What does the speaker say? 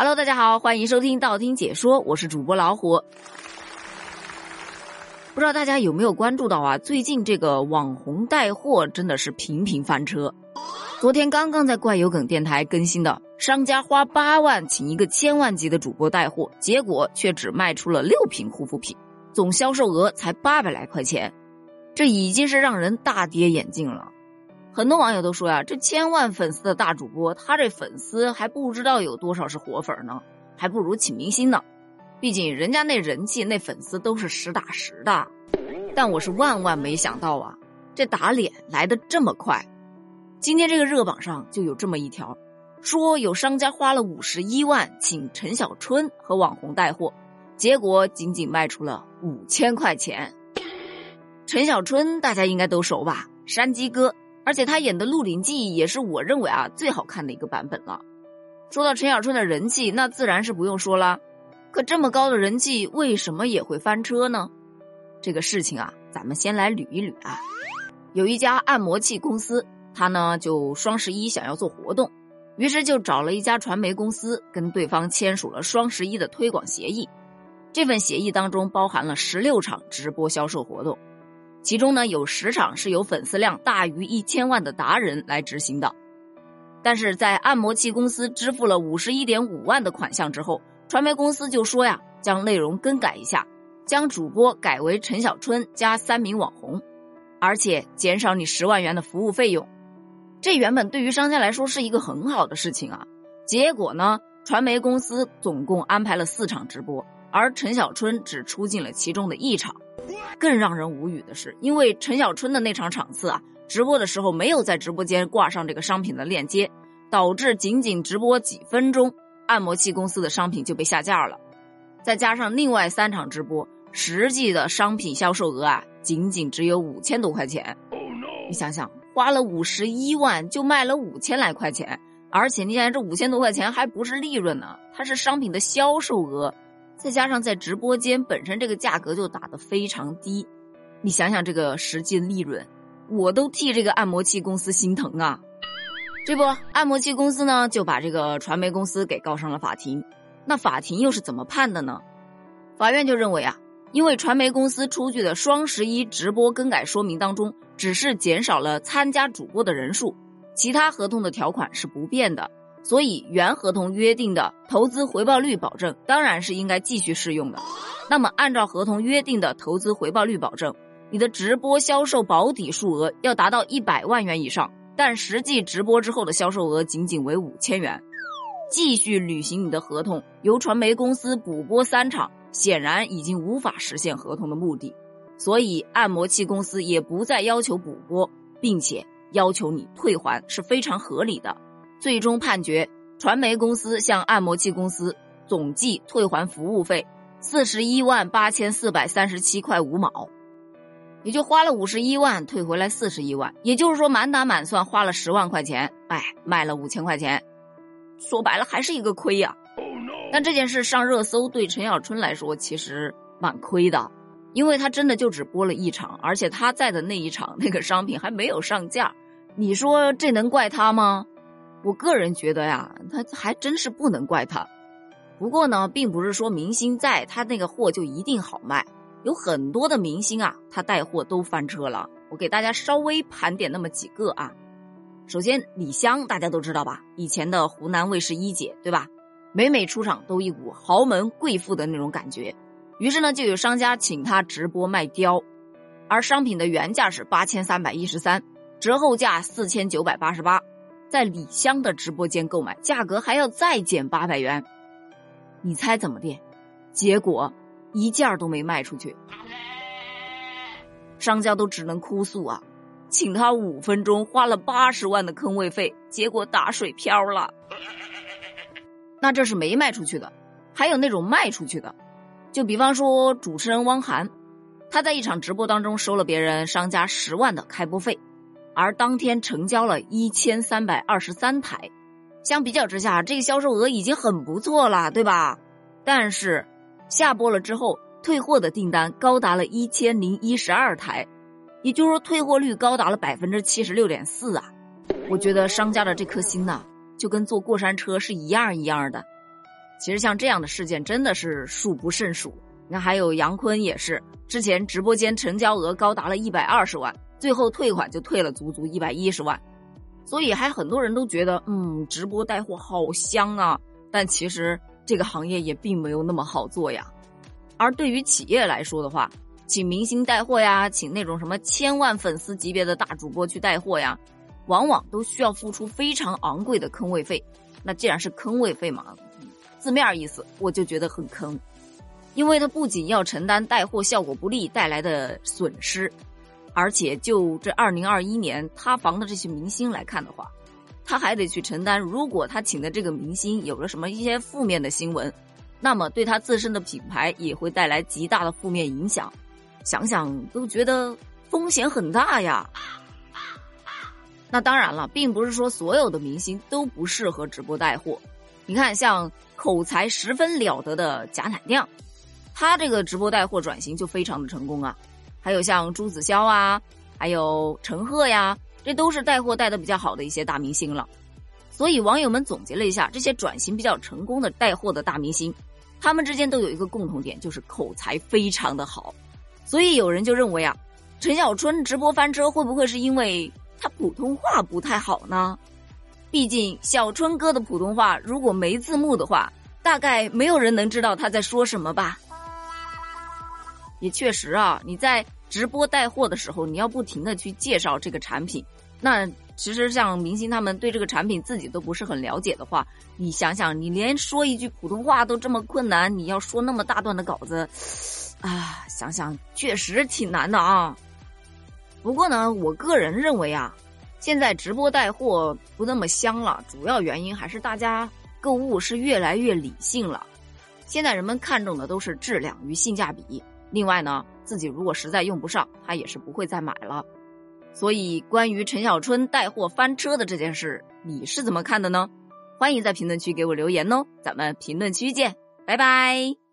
Hello，大家好，欢迎收听道听解说，我是主播老虎。不知道大家有没有关注到啊？最近这个网红带货真的是频频翻车。昨天刚刚在怪有梗电台更新的，商家花八万请一个千万级的主播带货，结果却只卖出了六瓶护肤品，总销售额才八百来块钱，这已经是让人大跌眼镜了。很多网友都说呀，这千万粉丝的大主播，他这粉丝还不知道有多少是活粉呢，还不如请明星呢。毕竟人家那人气、那粉丝都是实打实的。但我是万万没想到啊，这打脸来的这么快。今天这个热榜上就有这么一条，说有商家花了五十一万请陈小春和网红带货，结果仅仅卖出了五千块钱。陈小春大家应该都熟吧，山鸡哥。而且他演的《鹿鼎记》也是我认为啊最好看的一个版本了。说到陈小春的人气，那自然是不用说了。可这么高的人气，为什么也会翻车呢？这个事情啊，咱们先来捋一捋啊。有一家按摩器公司，他呢就双十一想要做活动，于是就找了一家传媒公司，跟对方签署了双十一的推广协议。这份协议当中包含了十六场直播销售活动。其中呢，有十场是由粉丝量大于一千万的达人来执行的，但是在按摩器公司支付了五十一点五万的款项之后，传媒公司就说呀，将内容更改一下，将主播改为陈小春加三名网红，而且减少你十万元的服务费用。这原本对于商家来说是一个很好的事情啊，结果呢，传媒公司总共安排了四场直播，而陈小春只出镜了其中的一场。更让人无语的是，因为陈小春的那场场次啊，直播的时候没有在直播间挂上这个商品的链接，导致仅仅直播几分钟，按摩器公司的商品就被下架了。再加上另外三场直播，实际的商品销售额啊，仅仅只有五千多块钱。你想想，花了五十一万就卖了五千来块钱，而且你想这五千多块钱还不是利润呢，它是商品的销售额。再加上在直播间本身这个价格就打得非常低，你想想这个实际利润，我都替这个按摩器公司心疼啊！这不，按摩器公司呢就把这个传媒公司给告上了法庭。那法庭又是怎么判的呢？法院就认为啊，因为传媒公司出具的双十一直播更改说明当中，只是减少了参加主播的人数，其他合同的条款是不变的。所以，原合同约定的投资回报率保证当然是应该继续适用的。那么，按照合同约定的投资回报率保证，你的直播销售保底数额要达到一百万元以上，但实际直播之后的销售额仅仅为五千元。继续履行你的合同，由传媒公司补播三场，显然已经无法实现合同的目的，所以按摩器公司也不再要求补播，并且要求你退还是非常合理的。最终判决，传媒公司向按摩器公司总计退还服务费四十一万八千四百三十七块五毛，也就花了五十一万，退回来四十一万，也就是说满打满算花了十万块钱，哎，卖了五千块钱，说白了还是一个亏呀。但这件事上热搜，对陈小春来说其实蛮亏的，因为他真的就只播了一场，而且他在的那一场那个商品还没有上架，你说这能怪他吗？我个人觉得呀，他还真是不能怪他。不过呢，并不是说明星在他那个货就一定好卖，有很多的明星啊，他带货都翻车了。我给大家稍微盘点那么几个啊。首先，李湘大家都知道吧，以前的湖南卫视一姐，对吧？每每出场都一股豪门贵妇的那种感觉。于是呢，就有商家请她直播卖貂，而商品的原价是八千三百一十三，折后价四千九百八十八。在李湘的直播间购买，价格还要再减八百元，你猜怎么的？结果一件都没卖出去，商家都只能哭诉啊，请他五分钟花了八十万的坑位费，结果打水漂了。那这是没卖出去的，还有那种卖出去的，就比方说主持人汪涵，他在一场直播当中收了别人商家十万的开播费。而当天成交了一千三百二十三台，相比较之下，这个销售额已经很不错了，对吧？但是下播了之后，退货的订单高达了一千零一十二台，也就是说退货率高达了百分之七十六点四啊！我觉得商家的这颗心呐，就跟坐过山车是一样一样的。其实像这样的事件真的是数不胜数。那还有杨坤也是，之前直播间成交额高达了一百二十万，最后退款就退了足足一百一十万，所以还很多人都觉得，嗯，直播带货好香啊。但其实这个行业也并没有那么好做呀。而对于企业来说的话，请明星带货呀，请那种什么千万粉丝级别的大主播去带货呀，往往都需要付出非常昂贵的坑位费。那既然是坑位费嘛，字面意思我就觉得很坑。因为他不仅要承担带货效果不利带来的损失，而且就这二零二一年塌房的这些明星来看的话，他还得去承担，如果他请的这个明星有了什么一些负面的新闻，那么对他自身的品牌也会带来极大的负面影响。想想都觉得风险很大呀。那当然了，并不是说所有的明星都不适合直播带货。你看，像口才十分了得的贾乃亮。他这个直播带货转型就非常的成功啊，还有像朱子骁啊，还有陈赫呀，这都是带货带的比较好的一些大明星了。所以网友们总结了一下，这些转型比较成功的带货的大明星，他们之间都有一个共同点，就是口才非常的好。所以有人就认为啊，陈小春直播翻车会不会是因为他普通话不太好呢？毕竟小春哥的普通话如果没字幕的话，大概没有人能知道他在说什么吧。也确实啊，你在直播带货的时候，你要不停的去介绍这个产品，那其实像明星他们对这个产品自己都不是很了解的话，你想想，你连说一句普通话都这么困难，你要说那么大段的稿子，啊，想想确实挺难的啊。不过呢，我个人认为啊，现在直播带货不那么香了，主要原因还是大家购物是越来越理性了，现在人们看重的都是质量与性价比。另外呢，自己如果实在用不上，他也是不会再买了。所以，关于陈小春带货翻车的这件事，你是怎么看的呢？欢迎在评论区给我留言哦，咱们评论区见，拜拜。